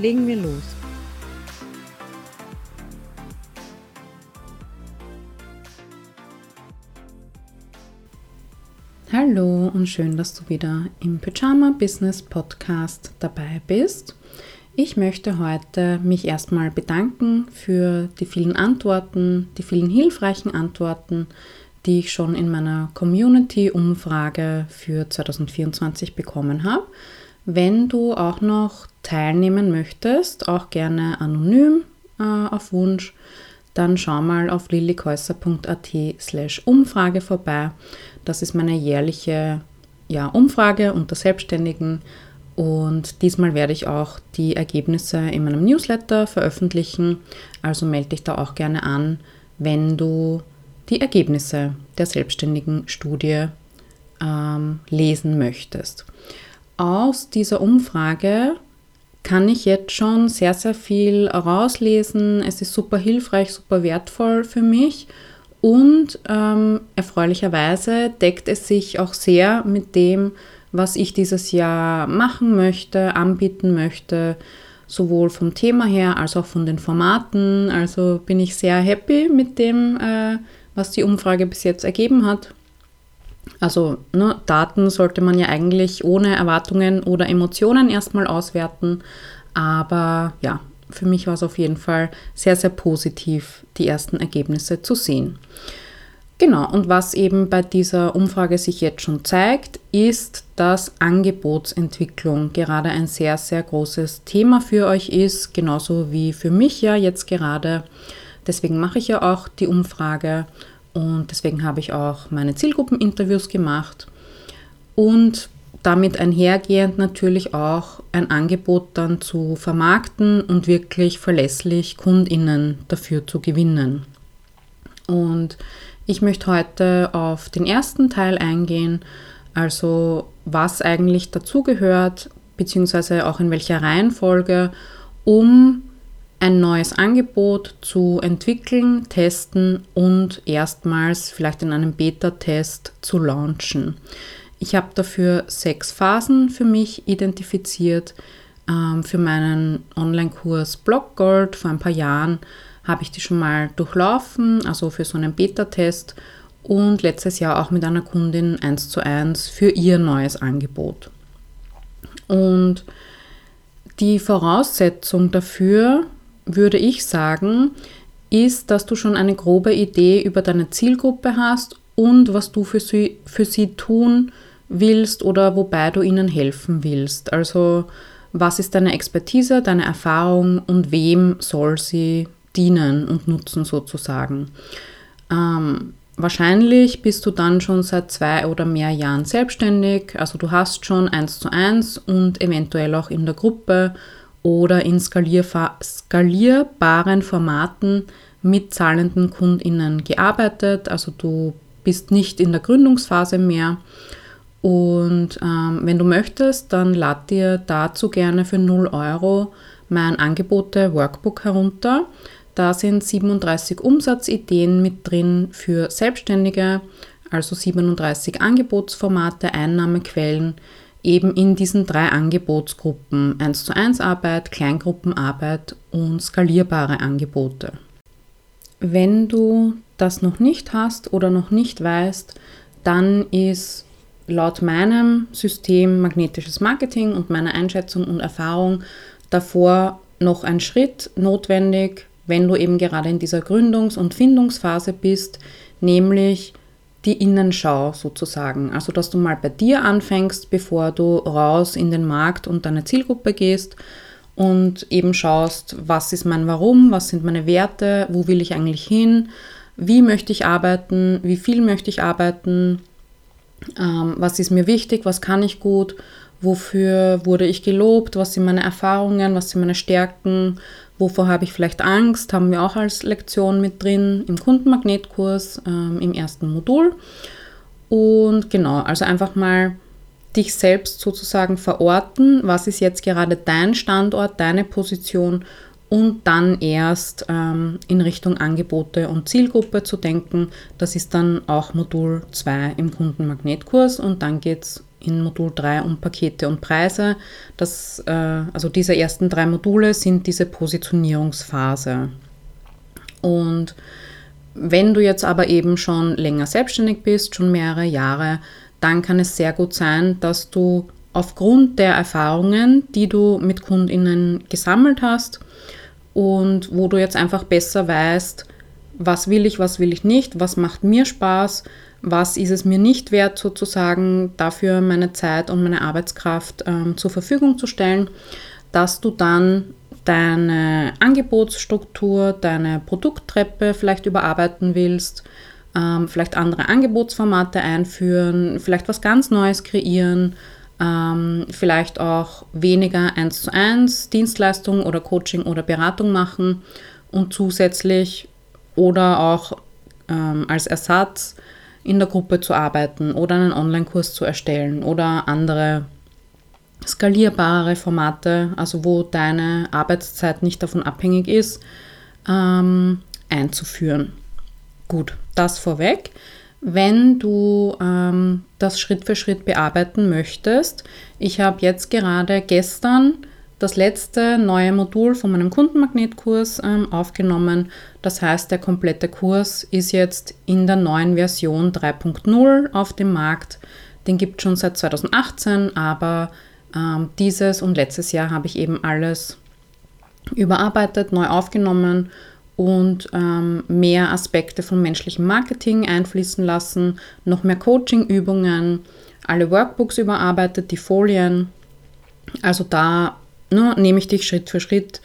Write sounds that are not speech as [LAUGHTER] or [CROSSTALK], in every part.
Legen wir los. Hallo und schön, dass du wieder im Pyjama Business Podcast dabei bist. Ich möchte heute mich erstmal bedanken für die vielen Antworten, die vielen hilfreichen Antworten, die ich schon in meiner Community-Umfrage für 2024 bekommen habe. Wenn du auch noch teilnehmen möchtest, auch gerne anonym äh, auf Wunsch, dann schau mal auf lillikäusser.at slash Umfrage vorbei. Das ist meine jährliche ja, Umfrage unter Selbstständigen und diesmal werde ich auch die Ergebnisse in meinem Newsletter veröffentlichen. Also melde dich da auch gerne an, wenn du die Ergebnisse der selbstständigen Studie ähm, lesen möchtest. Aus dieser Umfrage kann ich jetzt schon sehr, sehr viel rauslesen. Es ist super hilfreich, super wertvoll für mich und ähm, erfreulicherweise deckt es sich auch sehr mit dem, was ich dieses Jahr machen möchte, anbieten möchte, sowohl vom Thema her als auch von den Formaten. Also bin ich sehr happy mit dem, äh, was die Umfrage bis jetzt ergeben hat. Also ne, Daten sollte man ja eigentlich ohne Erwartungen oder Emotionen erstmal auswerten. Aber ja, für mich war es auf jeden Fall sehr, sehr positiv, die ersten Ergebnisse zu sehen. Genau, und was eben bei dieser Umfrage sich jetzt schon zeigt, ist, dass Angebotsentwicklung gerade ein sehr, sehr großes Thema für euch ist, genauso wie für mich ja jetzt gerade. Deswegen mache ich ja auch die Umfrage und deswegen habe ich auch meine Zielgruppeninterviews gemacht und damit einhergehend natürlich auch ein Angebot dann zu vermarkten und wirklich verlässlich Kundinnen dafür zu gewinnen. Und ich möchte heute auf den ersten Teil eingehen, also was eigentlich dazugehört, beziehungsweise auch in welcher Reihenfolge, um ein neues Angebot zu entwickeln, testen und erstmals vielleicht in einem Beta-Test zu launchen. Ich habe dafür sechs Phasen für mich identifiziert. Ähm, für meinen Online-Kurs Blockgold vor ein paar Jahren habe ich die schon mal durchlaufen, also für so einen Beta-Test und letztes Jahr auch mit einer Kundin eins zu eins für ihr neues Angebot. Und die Voraussetzung dafür, würde ich sagen, ist, dass du schon eine grobe Idee über deine Zielgruppe hast und was du für sie, für sie tun willst oder wobei du ihnen helfen willst. Also was ist deine Expertise, deine Erfahrung und wem soll sie dienen und nutzen sozusagen. Ähm, wahrscheinlich bist du dann schon seit zwei oder mehr Jahren selbstständig, also du hast schon eins zu eins und eventuell auch in der Gruppe oder in skalierbaren Formaten mit zahlenden KundInnen gearbeitet. Also du bist nicht in der Gründungsphase mehr. Und ähm, wenn du möchtest, dann lad dir dazu gerne für 0 Euro mein Angebote Workbook herunter. Da sind 37 Umsatzideen mit drin für Selbstständige, also 37 Angebotsformate, Einnahmequellen, eben in diesen drei Angebotsgruppen 1 zu 1 Arbeit, Kleingruppenarbeit und skalierbare Angebote. Wenn du das noch nicht hast oder noch nicht weißt, dann ist laut meinem System magnetisches Marketing und meiner Einschätzung und Erfahrung davor noch ein Schritt notwendig, wenn du eben gerade in dieser Gründungs- und Findungsphase bist, nämlich die Innenschau sozusagen. Also, dass du mal bei dir anfängst, bevor du raus in den Markt und deine Zielgruppe gehst und eben schaust, was ist mein Warum, was sind meine Werte, wo will ich eigentlich hin, wie möchte ich arbeiten, wie viel möchte ich arbeiten, ähm, was ist mir wichtig, was kann ich gut, wofür wurde ich gelobt, was sind meine Erfahrungen, was sind meine Stärken, wovor habe ich vielleicht Angst, haben wir auch als Lektion mit drin im Kundenmagnetkurs ähm, im ersten Modul. Und genau, also einfach mal dich selbst sozusagen verorten, was ist jetzt gerade dein Standort, deine Position und dann erst ähm, in Richtung Angebote und Zielgruppe zu denken. Das ist dann auch Modul 2 im Kundenmagnetkurs und dann geht es in Modul 3 um Pakete und Preise. Das, äh, also diese ersten drei Module sind diese Positionierungsphase. Und wenn du jetzt aber eben schon länger selbstständig bist, schon mehrere Jahre, dann kann es sehr gut sein, dass du aufgrund der Erfahrungen, die du mit Kundinnen gesammelt hast und wo du jetzt einfach besser weißt, was will ich, was will ich nicht, was macht mir Spaß, was ist es mir nicht wert, sozusagen dafür meine Zeit und meine Arbeitskraft ähm, zur Verfügung zu stellen, dass du dann deine Angebotsstruktur, deine Produkttreppe vielleicht überarbeiten willst, ähm, vielleicht andere Angebotsformate einführen, vielleicht was ganz Neues kreieren, ähm, vielleicht auch weniger eins zu eins Dienstleistung oder Coaching oder Beratung machen und zusätzlich oder auch ähm, als Ersatz in der Gruppe zu arbeiten oder einen Online-Kurs zu erstellen oder andere skalierbare Formate, also wo deine Arbeitszeit nicht davon abhängig ist, ähm, einzuführen. Gut, das vorweg. Wenn du ähm, das Schritt für Schritt bearbeiten möchtest, ich habe jetzt gerade gestern das letzte neue Modul von meinem Kundenmagnetkurs ähm, aufgenommen. Das heißt, der komplette Kurs ist jetzt in der neuen Version 3.0 auf dem Markt. Den gibt es schon seit 2018, aber ähm, dieses und letztes Jahr habe ich eben alles überarbeitet, neu aufgenommen und ähm, mehr Aspekte von menschlichem Marketing einfließen lassen, noch mehr Coaching-Übungen, alle Workbooks überarbeitet, die Folien. Also da ne, nehme ich dich Schritt für Schritt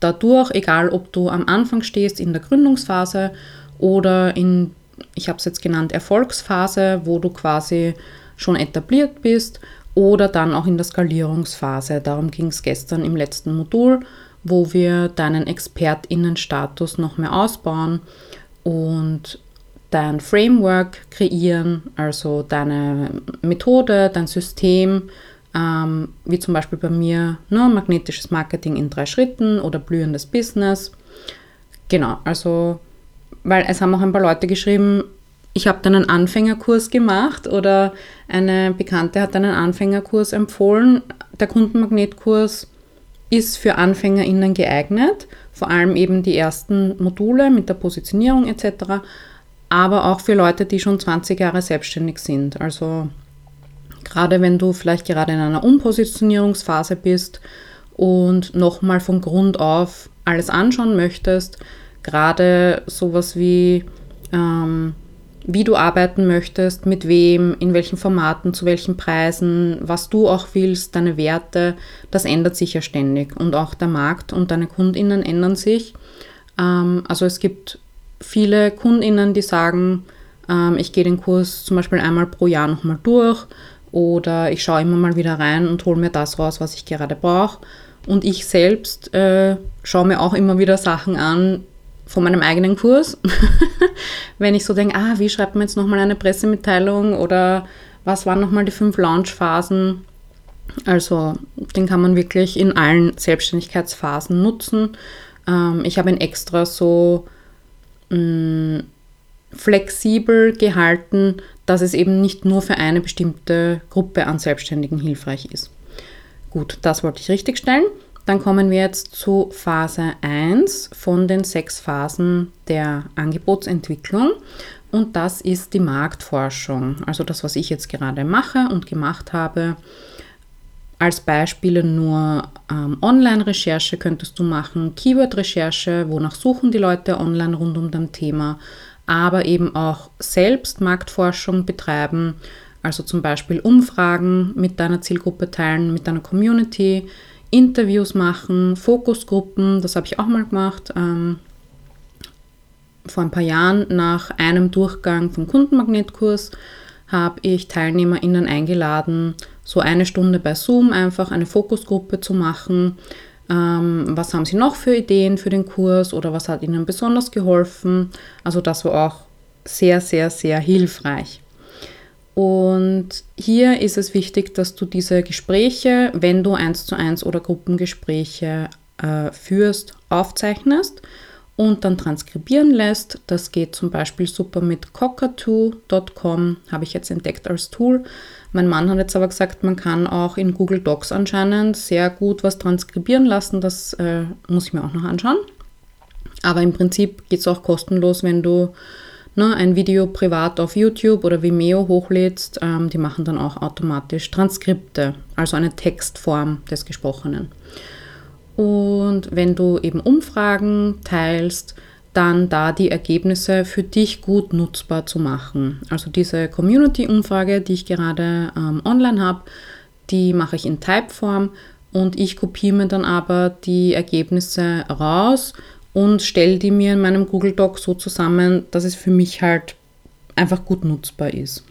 dadurch, egal ob du am Anfang stehst in der Gründungsphase oder in, ich habe es jetzt genannt, Erfolgsphase, wo du quasi schon etabliert bist oder dann auch in der Skalierungsphase. Darum ging es gestern im letzten Modul, wo wir deinen Expertinnenstatus noch mehr ausbauen und dein Framework kreieren, also deine Methode, dein System, ähm, wie zum Beispiel bei mir ne, magnetisches Marketing in drei Schritten oder blühendes Business. Genau, also, weil es haben auch ein paar Leute geschrieben, ich habe dann einen Anfängerkurs gemacht oder eine Bekannte hat einen Anfängerkurs empfohlen. Der Kundenmagnetkurs ist für AnfängerInnen geeignet, vor allem eben die ersten Module mit der Positionierung etc., aber auch für Leute, die schon 20 Jahre selbstständig sind. Also gerade wenn du vielleicht gerade in einer Umpositionierungsphase bist und nochmal von Grund auf alles anschauen möchtest, gerade sowas wie ähm, wie du arbeiten möchtest, mit wem, in welchen Formaten, zu welchen Preisen, was du auch willst, deine Werte, das ändert sich ja ständig. Und auch der Markt und deine Kundinnen ändern sich. Ähm, also es gibt viele Kundinnen, die sagen, ähm, ich gehe den Kurs zum Beispiel einmal pro Jahr nochmal durch oder ich schaue immer mal wieder rein und hole mir das raus, was ich gerade brauche. Und ich selbst äh, schaue mir auch immer wieder Sachen an, von meinem eigenen Kurs, [LAUGHS] wenn ich so denke, ah, wie schreibt man jetzt nochmal eine Pressemitteilung oder was waren nochmal die fünf Launchphasen. Also den kann man wirklich in allen Selbstständigkeitsphasen nutzen. Ähm, ich habe ihn extra so mh, mm, flexibel gehalten, dass es eben nicht nur für eine bestimmte Gruppe an Selbstständigen hilfreich ist. Gut, das wollte ich richtigstellen. Dann kommen wir jetzt zu Phase 1 von den sechs Phasen der Angebotsentwicklung. Und das ist die Marktforschung. Also das, was ich jetzt gerade mache und gemacht habe. Als Beispiele nur ähm, Online-Recherche könntest du machen, Keyword-Recherche, wonach suchen die Leute online rund um dein Thema, aber eben auch selbst Marktforschung betreiben, also zum Beispiel Umfragen mit deiner Zielgruppe teilen, mit deiner Community, Interviews machen, Fokusgruppen, das habe ich auch mal gemacht. Ähm, vor ein paar Jahren nach einem Durchgang vom Kundenmagnetkurs habe ich TeilnehmerInnen eingeladen, so eine Stunde bei Zoom einfach eine Fokusgruppe zu machen. Ähm, was haben Sie noch für Ideen für den Kurs oder was hat Ihnen besonders geholfen? Also das war auch sehr, sehr, sehr hilfreich. Und hier ist es wichtig, dass du diese Gespräche, wenn du eins zu eins oder Gruppengespräche äh, führst, aufzeichnest und dann transkribieren lässt. Das geht zum Beispiel super mit cockatoo.com, habe ich jetzt entdeckt als Tool. Mein Mann hat jetzt aber gesagt, man kann auch in Google Docs anscheinend sehr gut was transkribieren lassen. Das äh, muss ich mir auch noch anschauen. Aber im Prinzip geht es auch kostenlos, wenn du ne, ein Video privat auf YouTube oder Vimeo hochlädst. Ähm, die machen dann auch automatisch Transkripte, also eine Textform des Gesprochenen. Und wenn du eben Umfragen teilst, dann da die Ergebnisse für dich gut nutzbar zu machen. Also diese Community-Umfrage, die ich gerade ähm, online habe, die mache ich in Typeform und ich kopiere mir dann aber die Ergebnisse raus und stelle die mir in meinem Google Doc so zusammen, dass es für mich halt einfach gut nutzbar ist.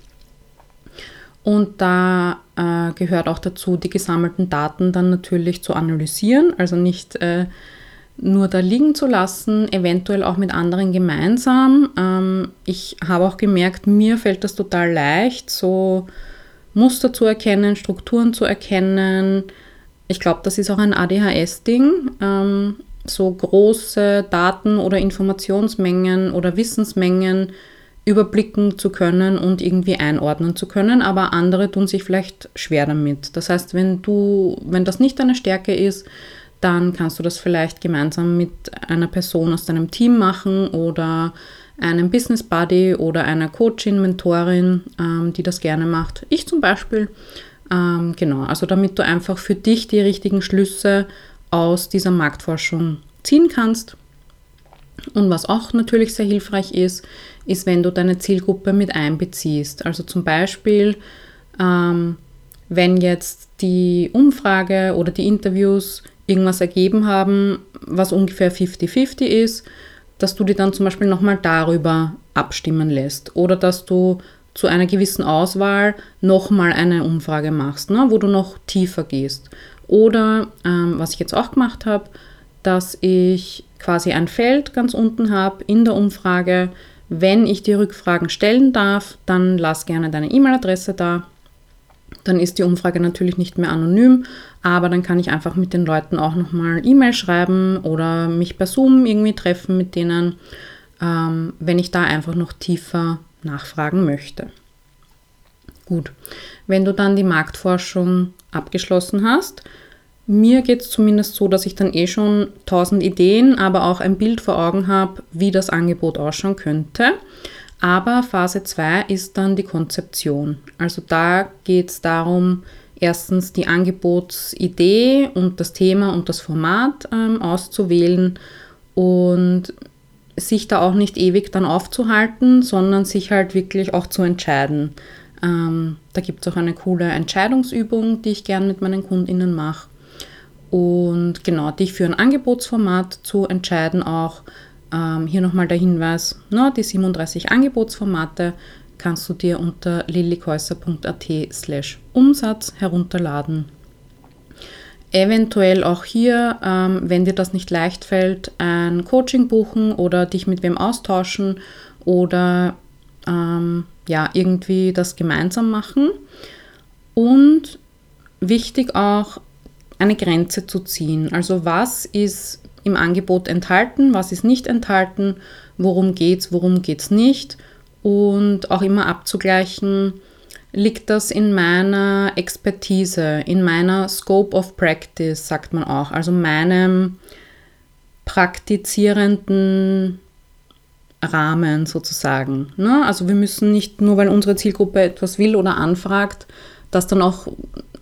Und da äh, gehört auch dazu, die gesammelten Daten dann natürlich zu analysieren, also nicht äh, nur da liegen zu lassen, eventuell auch mit anderen gemeinsam. Ähm, ich habe auch gemerkt, mir fällt das total leicht, so Muster zu erkennen, Strukturen zu erkennen. Ich glaube, das ist auch ein ADHS-Ding. Ähm, so große Daten oder Informationsmengen oder Wissensmengen überblicken zu können und irgendwie einordnen zu können, aber andere tun sich vielleicht schwer damit. Das heißt, wenn du, wenn das nicht deine Stärke ist, dann kannst du das vielleicht gemeinsam mit einer Person aus deinem Team machen oder einem Business Buddy oder einer Coachin, Mentorin, ähm, die das gerne macht. Ich zum Beispiel. Ähm, genau, also damit du einfach für dich die richtigen Schlüsse aus dieser Marktforschung ziehen kannst. Und was auch natürlich sehr hilfreich ist, ist, wenn du deine Zielgruppe mit einbeziehst. Also zum Beispiel, ähm, wenn jetzt die Umfrage oder die Interviews irgendwas ergeben haben, was ungefähr 50-50 ist, dass du die dann zum Beispiel nochmal darüber abstimmen lässt oder dass du zu einer gewissen Auswahl nochmal eine Umfrage machst, ne, wo du noch tiefer gehst. Oder ähm, was ich jetzt auch gemacht habe, dass ich quasi ein Feld ganz unten habe in der Umfrage, wenn ich die Rückfragen stellen darf, dann lass gerne deine E-Mail-Adresse da. Dann ist die Umfrage natürlich nicht mehr anonym, aber dann kann ich einfach mit den Leuten auch nochmal E-Mail schreiben oder mich bei Zoom irgendwie treffen mit denen, ähm, wenn ich da einfach noch tiefer nachfragen möchte. Gut, wenn du dann die Marktforschung abgeschlossen hast, mir geht es zumindest so, dass ich dann eh schon tausend Ideen, aber auch ein Bild vor Augen habe, wie das Angebot ausschauen könnte. Aber Phase 2 ist dann die Konzeption. Also da geht es darum, erstens die Angebotsidee und das Thema und das Format ähm, auszuwählen und sich da auch nicht ewig dann aufzuhalten, sondern sich halt wirklich auch zu entscheiden. Ähm, da gibt es auch eine coole Entscheidungsübung, die ich gern mit meinen KundInnen mache. Und genau, dich für ein Angebotsformat zu entscheiden auch. Ähm, hier nochmal der Hinweis, na, die 37 Angebotsformate kannst du dir unter lillikäuser.at slash Umsatz herunterladen. Eventuell auch hier, ähm, wenn dir das nicht leicht fällt, ein Coaching buchen oder dich mit wem austauschen oder ähm, ja, irgendwie das gemeinsam machen. Und wichtig auch, eine Grenze zu ziehen. Also was ist im Angebot enthalten, was ist nicht enthalten, worum geht es, worum geht es nicht und auch immer abzugleichen, liegt das in meiner Expertise, in meiner Scope of Practice, sagt man auch, also meinem praktizierenden Rahmen sozusagen. Ne? Also wir müssen nicht nur, weil unsere Zielgruppe etwas will oder anfragt, das dann auch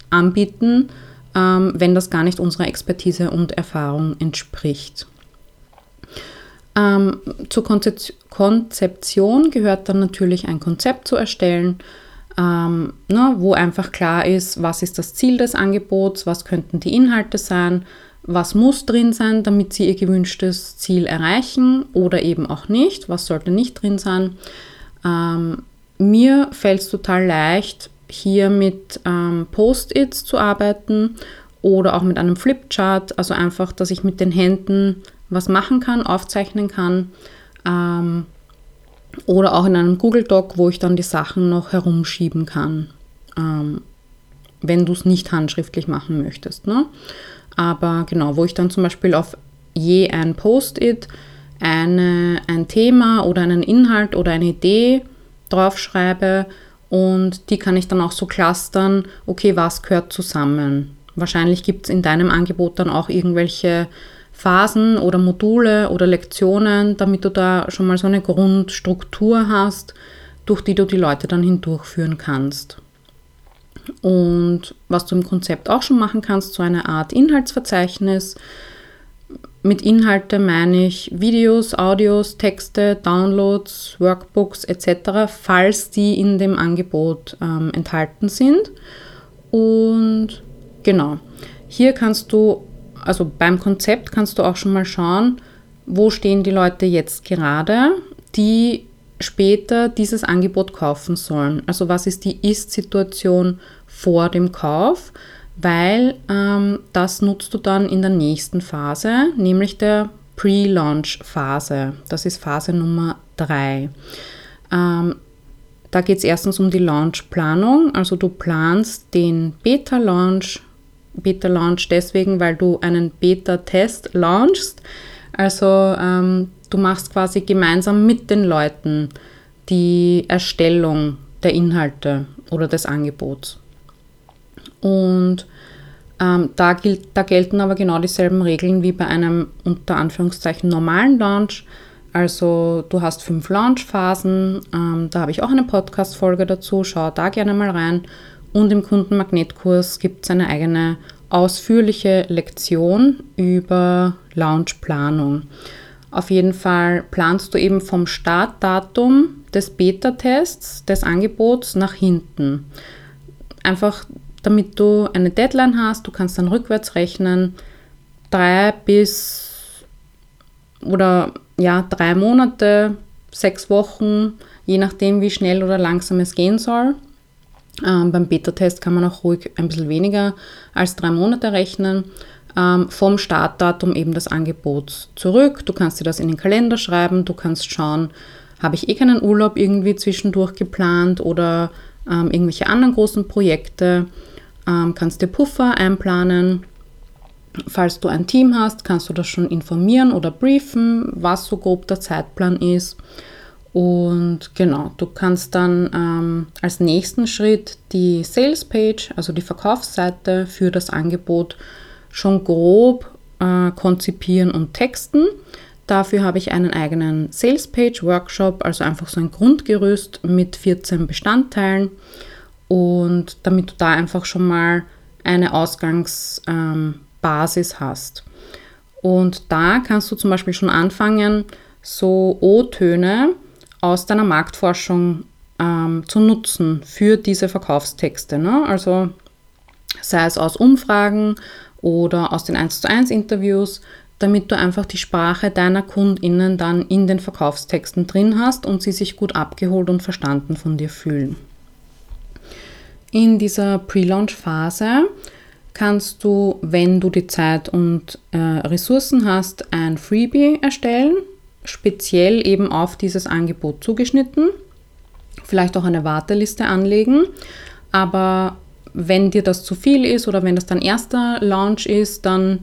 anbieten, ähm, wenn das gar nicht unserer Expertise und Erfahrung entspricht. Ähm, zur Konzeption gehört dann natürlich ein Konzept zu erstellen, ähm, ne, wo einfach klar ist, was ist das Ziel des Angebots, was könnten die Inhalte sein, was muss drin sein, damit sie ihr gewünschtes Ziel erreichen oder eben auch nicht, was sollte nicht drin sein. Ähm, mir fällt es total leicht, hier mit ähm, Post-its zu arbeiten oder auch mit einem Flipchart, also einfach, dass ich mit den Händen was machen kann, aufzeichnen kann. Ähm, oder auch in einem Google Doc, wo ich dann die Sachen noch herumschieben kann, ähm, wenn du es nicht handschriftlich machen möchtest. Ne? Aber genau, wo ich dann zum Beispiel auf je ein Post-it eine, ein Thema oder einen Inhalt oder eine Idee draufschreibe und die kann ich dann auch so clustern, okay, was gehört zusammen. Wahrscheinlich gibt es in deinem Angebot dann auch irgendwelche Phasen oder Module oder Lektionen, damit du da schon mal so eine Grundstruktur hast, durch die du die Leute dann hindurchführen kannst. Und was du im Konzept auch schon machen kannst, so eine Art Inhaltsverzeichnis. Mit Inhalte meine ich Videos, Audios, Texte, Downloads, Workbooks etc., falls die in dem Angebot ähm, enthalten sind. Und genau, hier kannst du, also beim Konzept kannst du auch schon mal schauen, wo stehen die Leute jetzt gerade, die später dieses Angebot kaufen sollen. Also was ist die Ist-Situation vor dem Kauf, weil ähm, das nutzt du dann in der nächsten Phase, nämlich der Pre-Launch-Phase. Das ist Phase Nummer 3. Ähm, da geht es erstens um die Launch-Planung, also du planst den Beta-Launch, Beta-Launch deswegen, weil du einen Beta-Test launchst. Also ähm, du machst quasi gemeinsam mit den Leuten die Erstellung der Inhalte oder des Angebots. Und ähm, da, gilt, da gelten aber genau dieselben Regeln wie bei einem unter Anführungszeichen normalen Launch. Also du hast fünf Launchphasen, ähm, da habe ich auch eine Podcast-Folge dazu, schau da gerne mal rein. Und im Kundenmagnetkurs gibt es eine eigene ausführliche Lektion über Launchplanung. Auf jeden Fall planst du eben vom Startdatum des Beta-Tests des Angebots nach hinten. Einfach damit du eine Deadline hast. Du kannst dann rückwärts rechnen. Drei bis oder ja, drei Monate, sechs Wochen, je nachdem, wie schnell oder langsam es gehen soll. Ähm, beim Beta-Test kann man auch ruhig ein bisschen weniger als drei Monate rechnen. Ähm, vom Startdatum eben des Angebots zurück. Du kannst dir das in den Kalender schreiben. Du kannst schauen, habe ich eh keinen Urlaub irgendwie zwischendurch geplant oder ähm, irgendwelche anderen großen Projekte ähm, kannst dir Puffer einplanen. Falls du ein Team hast, kannst du das schon informieren oder briefen, was so grob der Zeitplan ist. Und genau, du kannst dann ähm, als nächsten Schritt die Sales Page, also die Verkaufsseite für das Angebot, schon grob äh, konzipieren und texten. Dafür habe ich einen eigenen Sales Page Workshop, also einfach so ein Grundgerüst mit 14 Bestandteilen. Und damit du da einfach schon mal eine Ausgangsbasis ähm, hast. Und da kannst du zum Beispiel schon anfangen, so O-Töne aus deiner Marktforschung ähm, zu nutzen für diese Verkaufstexte. Ne? Also sei es aus Umfragen oder aus den 1 zu 1 Interviews, damit du einfach die Sprache deiner KundInnen dann in den Verkaufstexten drin hast und sie sich gut abgeholt und verstanden von dir fühlen. In dieser Pre-Launch-Phase kannst du, wenn du die Zeit und äh, Ressourcen hast, ein Freebie erstellen, speziell eben auf dieses Angebot zugeschnitten. Vielleicht auch eine Warteliste anlegen. Aber wenn dir das zu viel ist oder wenn das dein erster Launch ist, dann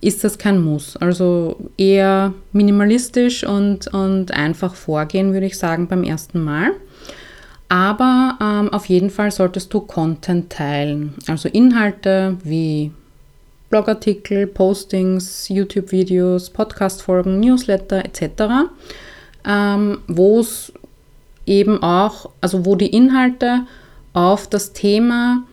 ist das kein Muss. Also eher minimalistisch und, und einfach vorgehen, würde ich sagen, beim ersten Mal. Aber ähm, auf jeden Fall solltest du Content teilen, also Inhalte wie Blogartikel, Postings, YouTube-Videos, Podcast-Folgen, Newsletter etc., ähm, wo es eben auch, also wo die Inhalte auf das Thema,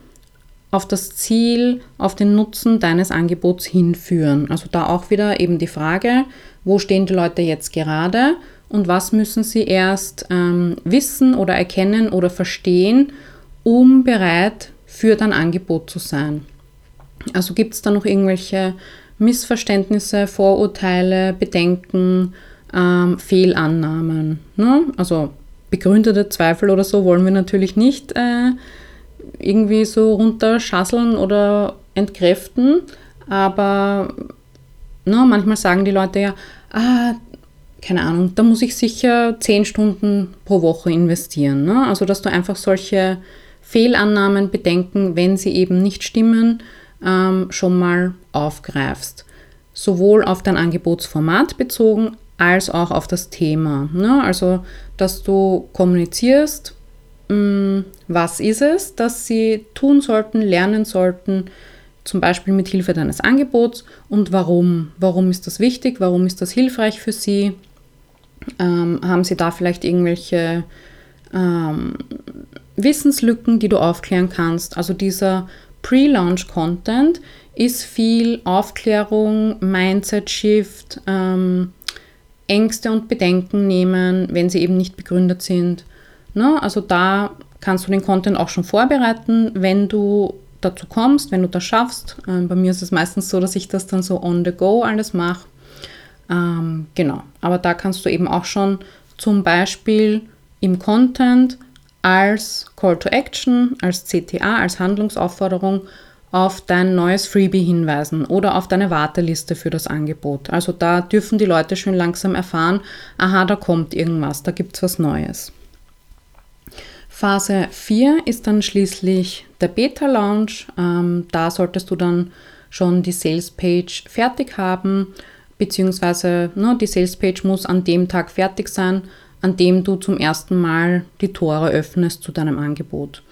auf das Ziel, auf den Nutzen deines Angebots hinführen. Also da auch wieder eben die Frage, wo stehen die Leute jetzt gerade und was müssen sie erst ähm, wissen oder erkennen oder verstehen, um bereit für dein Angebot zu sein. Also gibt es da noch irgendwelche Missverständnisse, Vorurteile, Bedenken, ähm, Fehlannahmen. Ne? Also begründete Zweifel oder so wollen wir natürlich nicht äh, irgendwie so runterschasseln oder entkräften, aber ne, manchmal sagen die Leute ja, ah, keine Ahnung, da muss ich sicher zehn Stunden pro Woche investieren. Ne? Also, dass du einfach solche Fehlannahmen, Bedenken, wenn sie eben nicht stimmen, ähm, schon mal aufgreifst. Sowohl auf dein Angebotsformat bezogen, als auch auf das Thema. Ne? Also, dass du kommunizierst, mh, mm, was ist es, dass sie tun sollten, lernen sollten, zum Beispiel mit Hilfe deines Angebots und warum. Warum ist das wichtig? Warum ist das hilfreich für sie? Ähm, haben sie da vielleicht irgendwelche ähm, Wissenslücken, die du aufklären kannst? Also dieser Pre-Launch-Content ist viel Aufklärung, Mindset-Shift, ähm, Ängste und Bedenken nehmen, wenn sie eben nicht begründet sind. Ne? Also da kannst du den Content auch schon vorbereiten, wenn du dazu kommst, wenn du das schaffst. Ähm, bei mir ist es meistens so, dass ich das dann so on the go alles mache. Ähm, genau, aber da kannst du eben auch schon zum Beispiel im Content als Call to Action, als CTA, als Handlungsaufforderung auf dein neues Freebie hinweisen oder auf deine Warteliste für das Angebot. Also da dürfen die Leute schon langsam erfahren, aha, da kommt irgendwas, da gibt es was Neues. Phase 4 ist dann schließlich der Beta-Launch. Ähm, da solltest du dann schon die Sales-Page fertig haben, beziehungsweise ne, die Sales-Page muss an dem Tag fertig sein, an dem du zum ersten Mal die Tore öffnest zu deinem Angebot.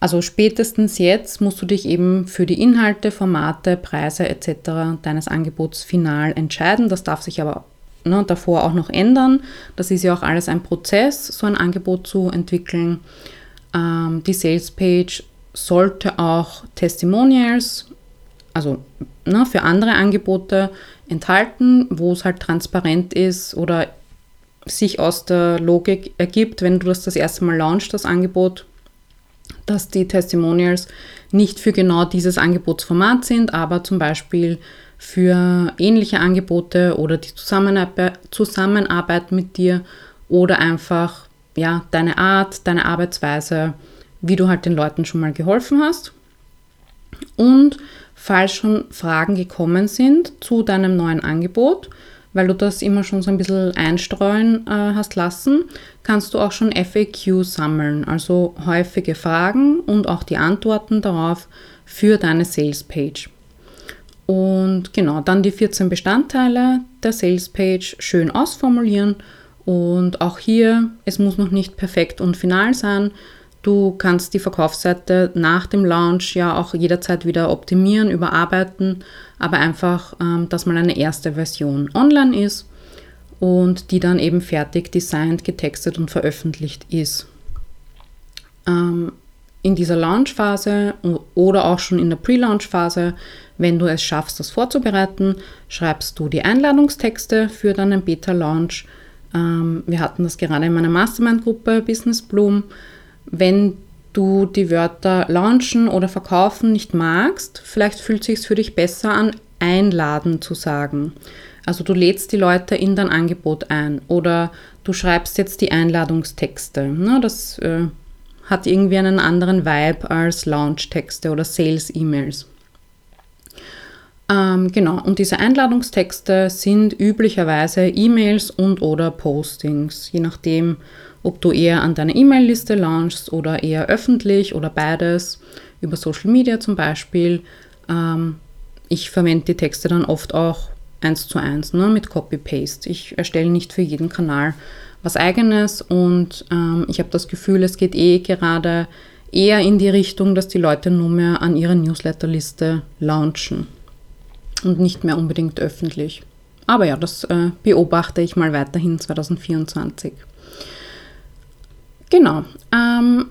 Also spätestens jetzt musst du dich eben für die Inhalte, Formate, Preise etc. deines Angebots final entscheiden. Das darf sich aber ne, davor auch noch ändern. Das ist ja auch alles ein Prozess, so ein Angebot zu entwickeln. Ähm, die Sales Page sollte auch Testimonials, also ne, für andere Angebote enthalten, wo es halt transparent ist oder sich aus der Logik ergibt, wenn du das das erste Mal launchst, das Angebot, dass die Testimonials nicht für genau dieses Angebotsformat sind, aber zum Beispiel für ähnliche Angebote oder die Zusammenarbeit, mit dir oder einfach ja, deine Art, deine Arbeitsweise, wie du halt den Leuten schon mal geholfen hast. Und falls schon Fragen gekommen sind zu deinem neuen Angebot, weil du das immer schon so ein bisschen einstreuen äh, hast lassen, kannst du auch schon FAQ sammeln, also häufige Fragen und auch die Antworten darauf für deine Sales Page. Und genau, dann die 14 Bestandteile der Sales Page schön ausformulieren. Und auch hier, es muss noch nicht perfekt und final sein. Du kannst die Verkaufsseite nach dem Launch ja auch jederzeit wieder optimieren, überarbeiten, aber einfach, ähm, dass mal eine erste Version online ist und die dann eben fertig designt, getextet und veröffentlicht ist. Ähm, in dieser Launch-Phase oder auch schon in der Pre-Launch-Phase wenn du es schaffst, das vorzubereiten, schreibst du die Einladungstexte für deinen Beta-Launch. Ähm, wir hatten das gerade in meiner Mastermind-Gruppe Business Bloom. Wenn du die Wörter launchen oder verkaufen nicht magst, vielleicht fühlt es sich für dich besser an, einladen zu sagen. Also du lädst die Leute in dein Angebot ein oder du schreibst jetzt die Einladungstexte. Ne, das äh, hat irgendwie einen anderen Vibe als Launch-Texte oder Sales-E-Mails. Ähm, genau, und diese Einladungstexte sind üblicherweise E-Mails und oder Postings, je nachdem, ob du eher an deiner E-Mail-Liste launchst oder eher öffentlich oder beides, über Social Media zum Beispiel. Ähm, ich verwende die Texte dann oft auch eins zu eins ne, mit Copy-Paste. Ich erstelle nicht für jeden Kanal was eigenes und ähm, ich habe das Gefühl, es geht eh gerade eher in die Richtung, dass die Leute nur mehr an ihrer Newsletterliste launchen und nicht mehr unbedingt öffentlich. Aber ja, das äh, beobachte ich mal weiterhin 2024. Genau. Ähm,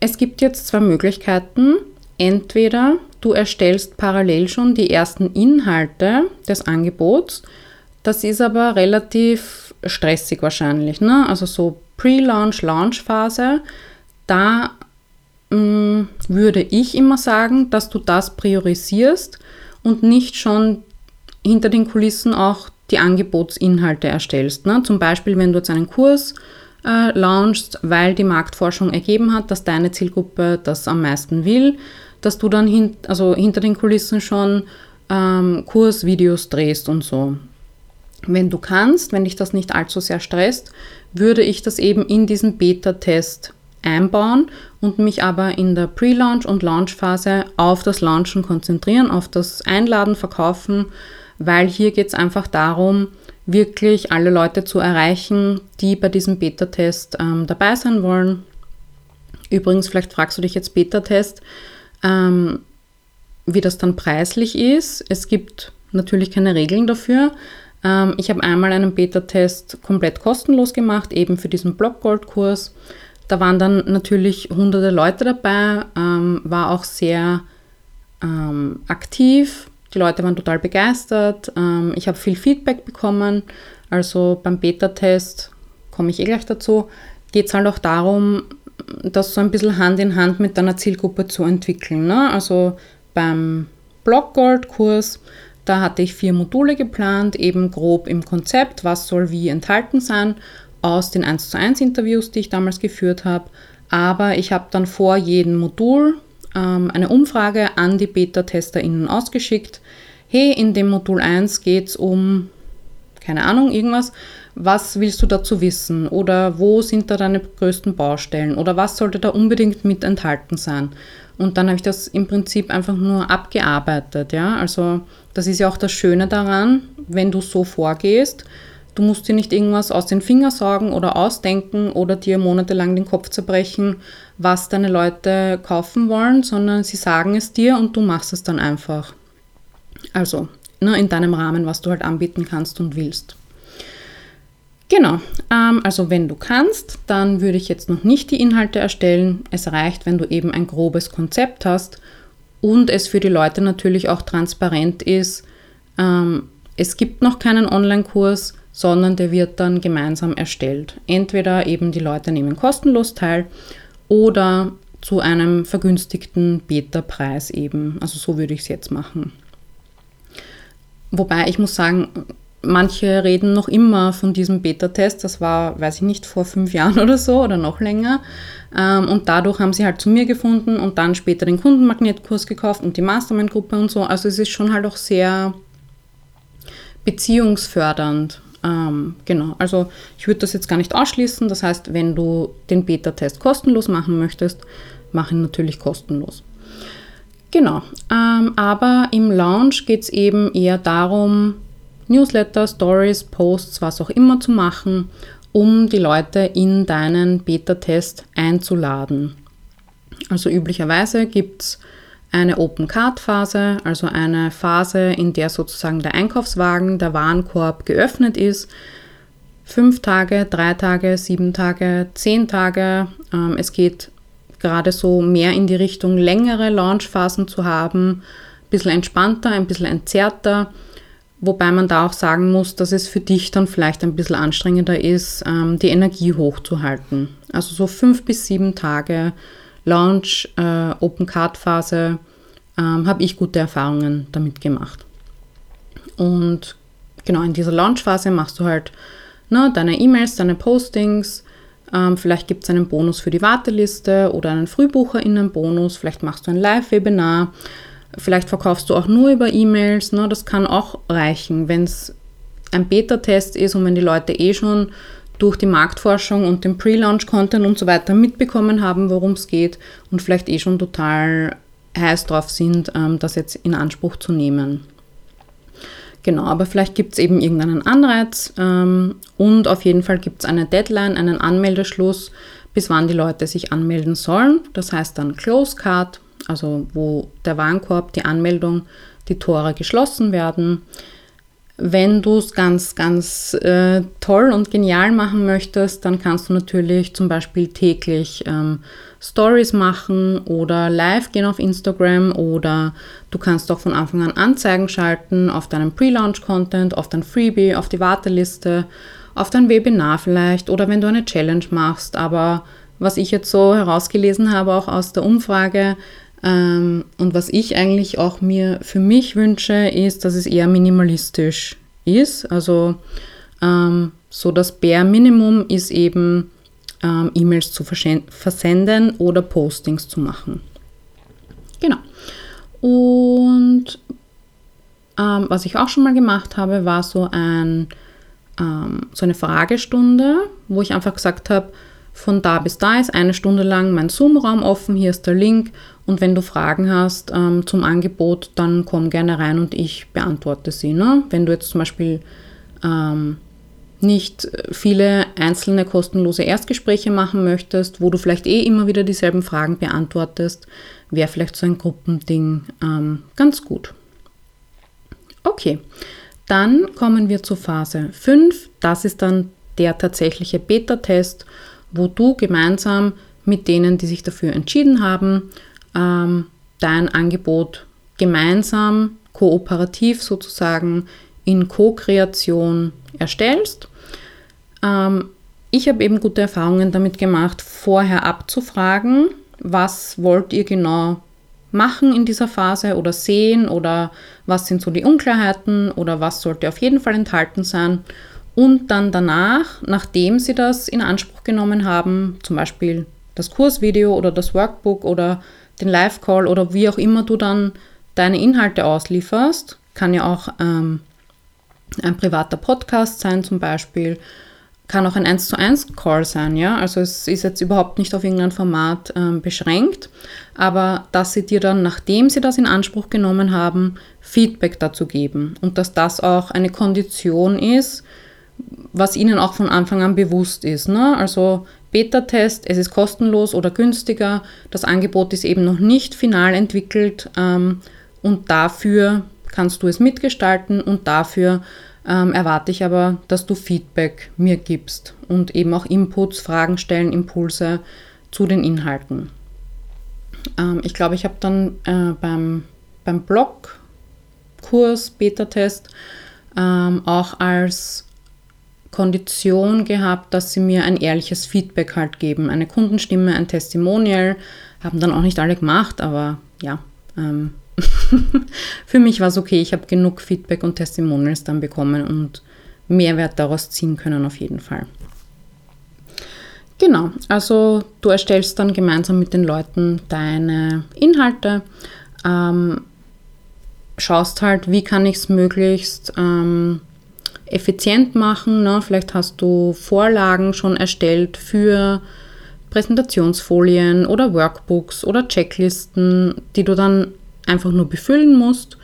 es gibt jetzt zwei Möglichkeiten. Entweder du erstellst parallel schon die ersten Inhalte des Angebots. Das ist aber relativ stressig wahrscheinlich. Ne? Also so Pre-Launch, Launch-Phase. Da mh, mm, würde ich immer sagen, dass du das priorisierst und nicht schon hinter den Kulissen auch die Angebotsinhalte erstellst. Ne? Zum Beispiel, wenn du jetzt einen Kurs äh, launchst, weil die Marktforschung ergeben hat, dass deine Zielgruppe das am meisten will, dass du dann hin, also hinter den Kulissen schon ähm, Kursvideos drehst und so. Wenn du kannst, wenn dich das nicht allzu sehr stresst, würde ich das eben in diesen Beta-Test einbauen und mich aber in der Pre-Launch- und Launch-Phase auf das Launchen konzentrieren, auf das Einladen, Verkaufen, weil hier geht es einfach darum, wirklich alle Leute zu erreichen, die bei diesem Beta-Test ähm, dabei sein wollen. Übrigens, vielleicht fragst du dich jetzt Beta-Test, ähm, wie das dann preislich ist. Es gibt natürlich keine Regeln dafür. Ähm, ich habe einmal einen Beta-Test komplett kostenlos gemacht, eben für diesen Blockgold-Kurs. Da waren dann natürlich hunderte Leute dabei, ähm, war auch sehr ähm, aktiv. Die Leute waren total begeistert. Ähm, ich habe viel Feedback bekommen. Also beim Beta-Test komme ich eh gleich dazu. Geht es halt auch darum, das so ein bisschen Hand in Hand mit deiner Zielgruppe zu entwickeln. Ne? Also beim Blockgold-Kurs, da hatte ich vier Module geplant, eben grob im Konzept, was soll wie enthalten sein, aus den 1 zu 1 Interviews, die ich damals geführt habe. Aber ich habe dann vor jedem Modul ähm, eine Umfrage an die Beta-TesterInnen ausgeschickt. Hey, in dem Modul 1 geht es um, keine Ahnung, irgendwas. Was willst du dazu wissen? Oder wo sind da deine größten Baustellen? Oder was sollte da unbedingt mit enthalten sein? Und dann habe ich das im Prinzip einfach nur abgearbeitet. Ja? Also das ist ja auch das Schöne daran, wenn du so vorgehst. Du musst dir nicht irgendwas aus den Fingern saugen oder ausdenken oder dir monatelang den Kopf zerbrechen, was deine Leute kaufen wollen, sondern sie sagen es dir und du machst es dann einfach. Also ne, in deinem Rahmen, was du halt anbieten kannst und willst. Genau, ähm, also wenn du kannst, dann würde ich jetzt noch nicht die Inhalte erstellen. Es reicht, wenn du eben ein grobes Konzept hast und es für die Leute natürlich auch transparent ist. Ähm, es gibt noch keinen Online-Kurs, sondern der wird dann gemeinsam erstellt. Entweder eben die Leute nehmen kostenlos teil oder zu einem vergünstigten Beta-Preis eben. Also so würde ich es jetzt machen. Wobei ich muss sagen, Manche reden noch immer von diesem Beta-Test. Das war, weiß ich nicht, vor fünf Jahren oder so oder noch länger. Ähm, und dadurch haben sie halt zu mir gefunden und dann später den Kundenmagnetkurs gekauft und die Mastermind-Gruppe und so. Also es ist schon halt auch sehr beziehungsfördernd. Ähm, genau, also ich würde das jetzt gar nicht ausschließen. Das heißt, wenn du den Beta-Test kostenlos machen möchtest, mach ihn natürlich kostenlos. Genau, ähm, aber im Launch geht es eben eher darum, Newsletter, Stories, Posts, was auch immer zu machen, um die Leute in deinen Beta-Test einzuladen. Also üblicherweise gibt es eine Open Card Phase, also eine Phase, in der sozusagen der Einkaufswagen, der Warenkorb geöffnet ist. Fünf Tage, drei Tage, sieben Tage, zehn Tage. Ähm, es geht gerade so mehr in die Richtung längere Launchphasen zu haben, ein bisschen entspannter, ein bisschen entzerrter Wobei man da auch sagen muss, dass es für dich dann vielleicht ein bisschen anstrengender ist, ähm, die Energie hochzuhalten. Also so fünf bis sieben Tage Launch, äh, Open Card Phase ähm, habe ich gute Erfahrungen damit gemacht. Und genau in dieser Launch Phase machst du halt ne, deine E-Mails, deine Postings. Ähm, vielleicht gibt es einen Bonus für die Warteliste oder einen FrühbucherInnen-Bonus. Vielleicht machst du ein Live-Webinar. Vielleicht verkaufst du auch nur über E-Mails. Ne? Das kann auch reichen, wenn es ein Beta-Test ist und wenn die Leute eh schon durch die Marktforschung und den Pre-Launch-Content und so weiter mitbekommen haben, worum es geht und vielleicht eh schon total heiß drauf sind, ähm, das jetzt in Anspruch zu nehmen. Genau, aber vielleicht gibt es eben irgendeinen Anreiz ähm, und auf jeden Fall gibt es eine Deadline, einen Anmeldeschluss, bis wann die Leute sich anmelden sollen. Das heißt dann Close Card also wo der Warenkorb, die Anmeldung, die Tore geschlossen werden. Wenn du es ganz, ganz äh, toll und genial machen möchtest, dann kannst du natürlich zum Beispiel täglich ähm, Stories machen oder live gehen auf Instagram oder du kannst auch von Anfang an Anzeigen schalten auf deinen Pre-Launch-Content, auf dein Freebie, auf die Warteliste, auf dein Webinar vielleicht oder wenn du eine Challenge machst. Aber was ich jetzt so herausgelesen habe, auch aus der Umfrage, ähm, und was ich eigentlich auch mir für mich wünsche, ist, dass es eher minimalistisch ist. Also ähm, so das Bare Minimum ist eben ähm, E-Mails zu versenden oder Postings zu machen. Genau. Und ähm, was ich auch schon mal gemacht habe, war so, ein, ähm, so eine Fragestunde, wo ich einfach gesagt habe, von da bis da ist eine Stunde lang mein Zoom-Raum offen, hier ist der Link und wenn du Fragen hast ähm, zum Angebot, dann komm gerne rein und ich beantworte sie. Ne? Wenn du jetzt zum Beispiel ähm, nicht viele einzelne kostenlose Erstgespräche machen möchtest, wo du vielleicht eh immer wieder dieselben Fragen beantwortest, wäre vielleicht so ein Gruppending ähm, ganz gut. Okay, dann kommen wir zur Phase 5. Das ist dann der tatsächliche Beta-Test, wo du gemeinsam mit denen, die sich dafür entschieden haben, ähm, dein Angebot gemeinsam, kooperativ sozusagen in Co-Kreation erstellst. Ähm, ich habe eben gute Erfahrungen damit gemacht, vorher abzufragen, was wollt ihr genau machen in dieser Phase oder sehen oder was sind so die Unklarheiten oder was sollte auf jeden Fall enthalten sein. Und dann danach, nachdem sie das in Anspruch genommen haben, zum Beispiel das Kursvideo oder das Workbook oder den Live-Call oder wie auch immer du dann deine Inhalte auslieferst, kann ja auch ähm, ein privater Podcast sein zum Beispiel, kann auch ein 1 zu 1 Call sein, ja. Also es ist jetzt überhaupt nicht auf irgendein Format ähm, beschränkt, aber dass sie dir dann, nachdem sie das in Anspruch genommen haben, Feedback dazu geben und dass das auch eine Kondition ist, was ihnen auch von Anfang an bewusst ist. Ne? Also Beta-Test, es ist kostenlos oder günstiger, das Angebot ist eben noch nicht final entwickelt ähm, und dafür kannst du es mitgestalten und dafür ähm, erwarte ich aber, dass du Feedback mir gibst und eben auch Inputs, Fragen stellen, Impulse zu den Inhalten. Ähm, ich glaube, ich habe dann äh, beim, beim Blog-Kurs, Beta-Test, ähm, auch als Kondition gehabt, dass sie mir ein ehrliches Feedback halt geben. Eine Kundenstimme, ein Testimonial. Haben dann auch nicht alle gemacht, aber ja, ähm, [LAUGHS] für mich war es okay. Ich habe genug Feedback und Testimonials dann bekommen und Mehrwert daraus ziehen können auf jeden Fall. Genau, also du erstellst dann gemeinsam mit den Leuten deine Inhalte, ähm, schaust halt, wie kann ich es möglichst ähm, effizient machen. Ne? Vielleicht hast du Vorlagen schon erstellt für Präsentationsfolien oder Workbooks oder Checklisten, die du dann einfach nur befüllen musst.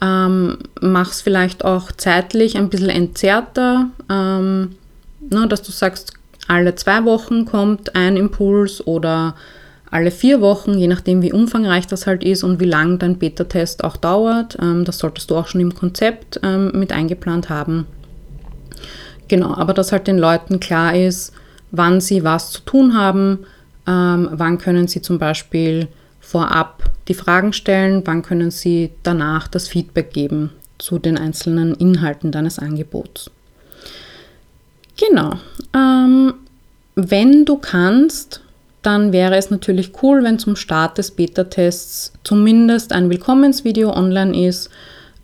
Ähm, Mach es vielleicht auch zeitlich ein bisschen entzerrter, ähm, ne, dass du sagst, alle zwei Wochen kommt ein Impuls oder alle vier Wochen, je nachdem wie umfangreich das halt ist und wie lang dein Beta-Test auch dauert. Ähm, das solltest du auch schon im Konzept ähm, mit eingeplant haben. Genau, aber dass halt den Leuten klar ist, wann sie was zu tun haben, ähm, wann können sie zum Beispiel vorab die Fragen stellen, wann können Sie danach das Feedback geben zu den einzelnen Inhalten deines Angebots. Genau. Ähm, wenn du kannst, dann wäre es natürlich cool, wenn zum Start des Beta-Tests zumindest ein Willkommensvideo online ist.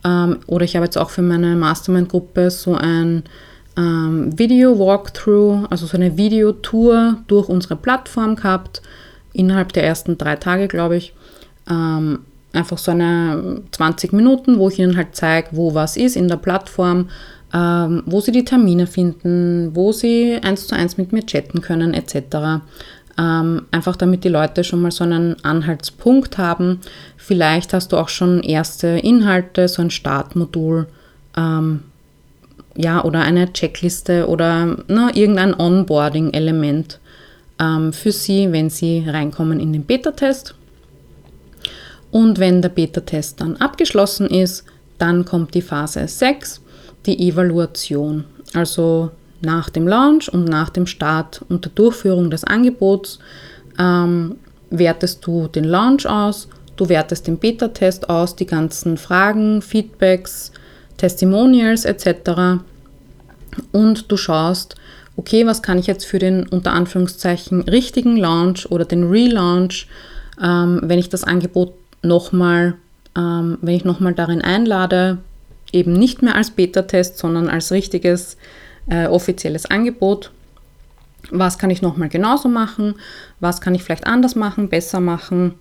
Ähm, oder ich habe jetzt auch für meine Mastermind-Gruppe so ein ähm, Video-Walkthrough, also so eine Videotour durch unsere Plattform gehabt innerhalb der ersten drei Tage, glaube ich, ähm, einfach so eine 20 Minuten, wo ich ihnen halt zeige, wo was ist in der Plattform, ähm, wo sie die Termine finden, wo sie eins zu eins mit mir chatten können, etc. Ähm, einfach damit die Leute schon mal so einen Anhaltspunkt haben. Vielleicht hast du auch schon erste Inhalte, so ein Startmodul, ähm, ja, oder eine Checkliste oder na, ne, irgendein Onboarding-Element ähm, für Sie, wenn Sie reinkommen in den Beta-Test. Und wenn der Beta-Test dann abgeschlossen ist, dann kommt die Phase 6, die Evaluation. Also nach dem Launch und nach dem Start und der Durchführung des Angebots ähm, wertest du den Launch aus, du wertest den Beta-Test aus, die ganzen Fragen, Feedbacks, Testimonials etc. Und du schaust, okay, was kann ich jetzt für den unter Anführungszeichen richtigen Launch oder den Relaunch, ähm, wenn ich das Angebot nochmal, ähm, wenn ich nochmal darin einlade, eben nicht mehr als Beta-Test, sondern als richtiges äh, offizielles Angebot, was kann ich nochmal genauso machen, was kann ich vielleicht anders machen, besser machen.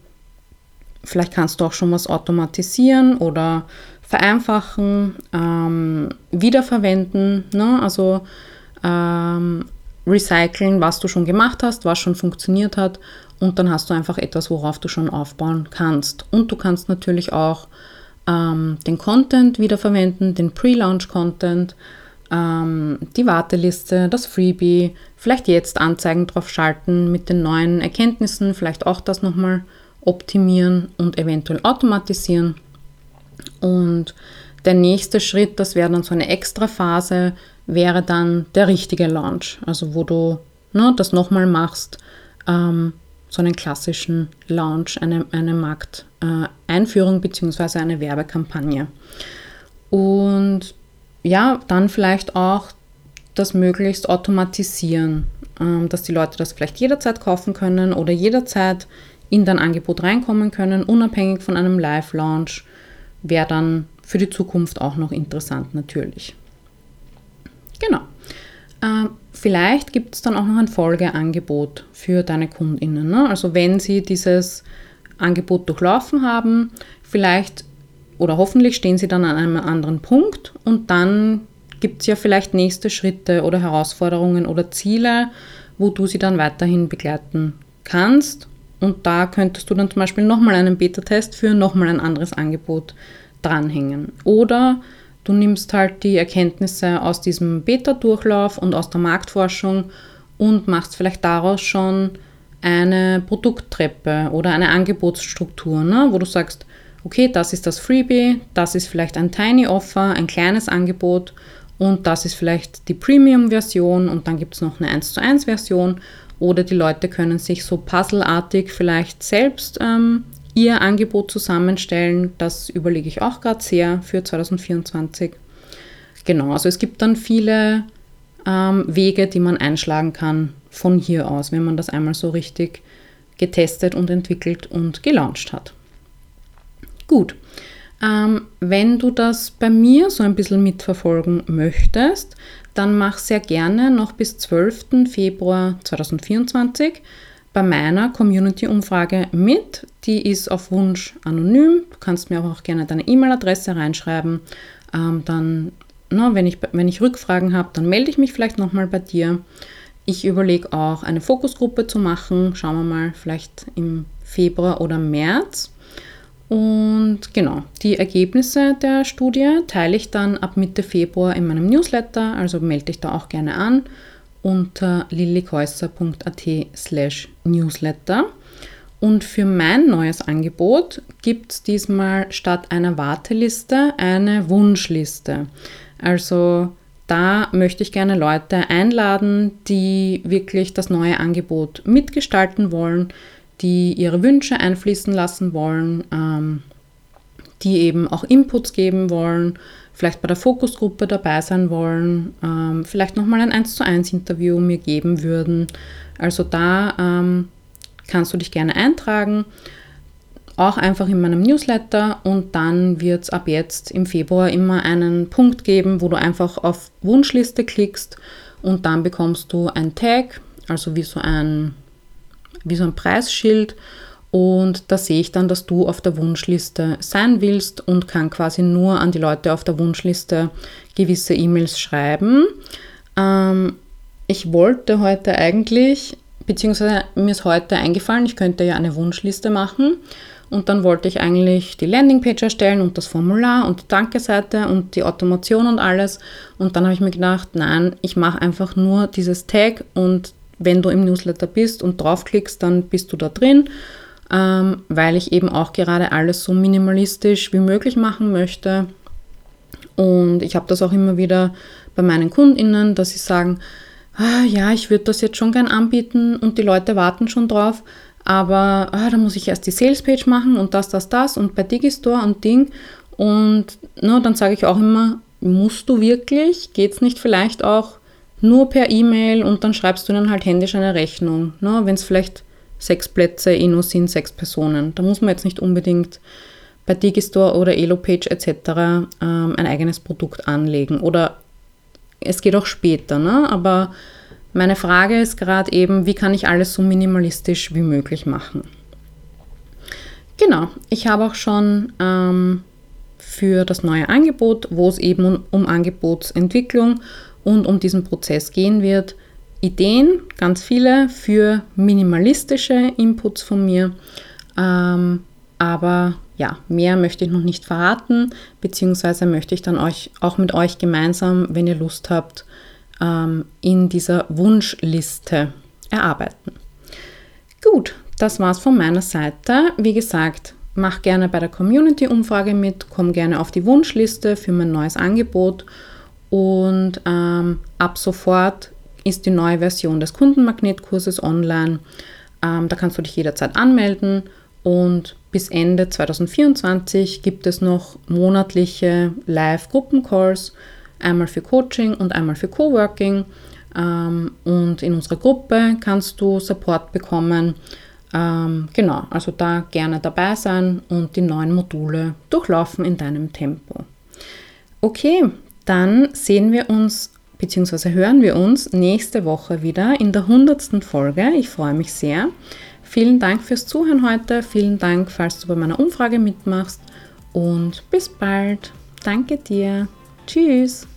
Vielleicht kannst du auch schon was automatisieren oder vereinfachen, ähm, wiederverwenden, ne? also ähm, recyceln, was du schon gemacht hast, was schon funktioniert hat und dann hast du einfach etwas, worauf du schon aufbauen kannst. Und du kannst natürlich auch ähm, den Content wiederverwenden, den Pre-Launch-Content, ähm, die Warteliste, das Freebie, vielleicht jetzt Anzeigen drauf schalten mit den neuen Erkenntnissen, vielleicht auch das nochmal optimieren und eventuell automatisieren. Und der nächste Schritt, das wäre dann so eine extra Phase, wäre dann der richtige Launch. Also wo du ne, das nochmal machst, ähm, so einen klassischen Launch, eine, eine Markteinführung äh, bzw. eine Werbekampagne. Und ja, dann vielleicht auch das möglichst automatisieren, ähm, dass die Leute das vielleicht jederzeit kaufen können oder jederzeit in dein Angebot reinkommen können, unabhängig von einem Live-Launch, wäre dann für die Zukunft auch noch interessant natürlich. Genau. Ähm, vielleicht gibt es dann auch noch ein Folgeangebot für deine KundInnen. Ne? Also wenn sie dieses Angebot durchlaufen haben, vielleicht oder hoffentlich stehen sie dann an einem anderen Punkt und dann gibt es ja vielleicht nächste Schritte oder Herausforderungen oder Ziele, wo du sie dann weiterhin begleiten kannst. Und da könntest du dann zum Beispiel nochmal einen Beta-Test für nochmal ein anderes Angebot dranhängen. Oder du nimmst halt die Erkenntnisse aus diesem Beta-Durchlauf und aus der Marktforschung und machst vielleicht daraus schon eine Produkttreppe oder eine Angebotsstruktur, ne? wo du sagst, okay, das ist das Freebie, das ist vielleicht ein Tiny Offer, ein kleines Angebot und das ist vielleicht die Premium-Version und dann gibt es noch eine 1 zu 1 Version oder die Leute können sich so puzzleartig vielleicht selbst ähm, ihr Angebot zusammenstellen. Das überlege ich auch gerade sehr für 2024. Genau, also es gibt dann viele ähm, Wege, die man einschlagen kann von hier aus, wenn man das einmal so richtig getestet und entwickelt und gelauncht hat. Gut. Ähm, wenn du das bei mir so ein bisschen mitverfolgen möchtest, dann mach sehr gerne noch bis 12. Februar 2024 bei meiner Community-Umfrage mit. Die ist auf Wunsch anonym. Du kannst mir auch gerne deine E-Mail-Adresse reinschreiben. Ähm, dann, na, wenn, ich, wenn ich Rückfragen habe, dann melde ich mich vielleicht nochmal bei dir. Ich überlege auch, eine Fokusgruppe zu machen. Schauen wir mal, vielleicht im Februar oder März. Und genau, die Ergebnisse der Studie teile ich dann ab Mitte Februar in meinem Newsletter, also melde dich da auch gerne an unter lillikäusser.at slash newsletter. Und für mein neues Angebot gibt es diesmal statt einer Warteliste eine Wunschliste. Also da möchte ich gerne Leute einladen, die wirklich das neue Angebot mitgestalten wollen, die ihre Wünsche einfließen lassen wollen, ähm, die eben auch Inputs geben wollen, vielleicht bei der Fokusgruppe dabei sein wollen, ähm, vielleicht nochmal ein 1 zu 1 Interview mir geben würden. Also da ähm, kannst du dich gerne eintragen, auch einfach in meinem Newsletter und dann wird es ab jetzt im Februar immer einen Punkt geben, wo du einfach auf Wunschliste klickst und dann bekommst du ein Tag, also wie so ein wie so ein Preisschild. Und da sehe ich dann, dass du auf der Wunschliste sein willst und kann quasi nur an die Leute auf der Wunschliste gewisse E-Mails schreiben. Ähm, ich wollte heute eigentlich, beziehungsweise mir ist heute eingefallen, ich könnte ja eine Wunschliste machen. Und dann wollte ich eigentlich die Landingpage erstellen und das Formular und die Danke-Seite und die Automation und alles. Und dann habe ich mir gedacht, nein, ich mache einfach nur dieses Tag und wenn du im Newsletter bist und draufklickst, dann bist du da drin, ähm, weil ich eben auch gerade alles so minimalistisch wie möglich machen möchte. Und ich habe das auch immer wieder bei meinen KundInnen, dass sie sagen, ah, ja, ich würde das jetzt schon gern anbieten und die Leute warten schon drauf, aber ah, da muss ich erst die Salespage machen und das, das, das und bei Digistore und Ding. Und no, dann sage ich auch immer, musst du wirklich? Geht es nicht vielleicht auch nur per E-Mail und dann schreibst du dann halt händisch eine Rechnung. Ne? Wenn es vielleicht sechs Plätze eh nur sind, sechs Personen. Da muss man jetzt nicht unbedingt bei Digistore oder Elopage etc. Ähm, ein eigenes Produkt anlegen. Oder es geht auch später, ne? aber Meine Frage ist gerade eben, wie kann ich alles so minimalistisch wie möglich machen? Genau, ich habe auch schon ähm, für das neue Angebot, wo es eben um, um Angebotsentwicklung und um diesen Prozess gehen wird, Ideen, ganz viele für minimalistische Inputs von mir. Ähm, aber ja, mehr möchte ich noch nicht verraten, beziehungsweise möchte ich dann euch auch mit euch gemeinsam, wenn ihr Lust habt, ähm, in dieser Wunschliste erarbeiten. Gut, das war's von meiner Seite. Wie gesagt, mach gerne bei der Community-Umfrage mit, komm gerne auf die Wunschliste für mein neues Angebot und ähm, ab sofort ist die neue Version des Kundenmagnetkurses online. Ähm, da kannst du dich jederzeit anmelden und bis Ende 2024 gibt es noch monatliche Live-Gruppencalls, einmal für Coaching und einmal für Coworking. Ähm, und in unserer Gruppe kannst du Support bekommen. Ähm, genau, also da gerne dabei sein und die neuen Module durchlaufen in deinem Tempo. Okay, dann sehen wir uns bzw. hören wir uns nächste Woche wieder in der 100. Folge. Ich freue mich sehr. Vielen Dank fürs Zuhören heute. Vielen Dank, falls du bei meiner Umfrage mitmachst. Und bis bald. Danke dir. Tschüss.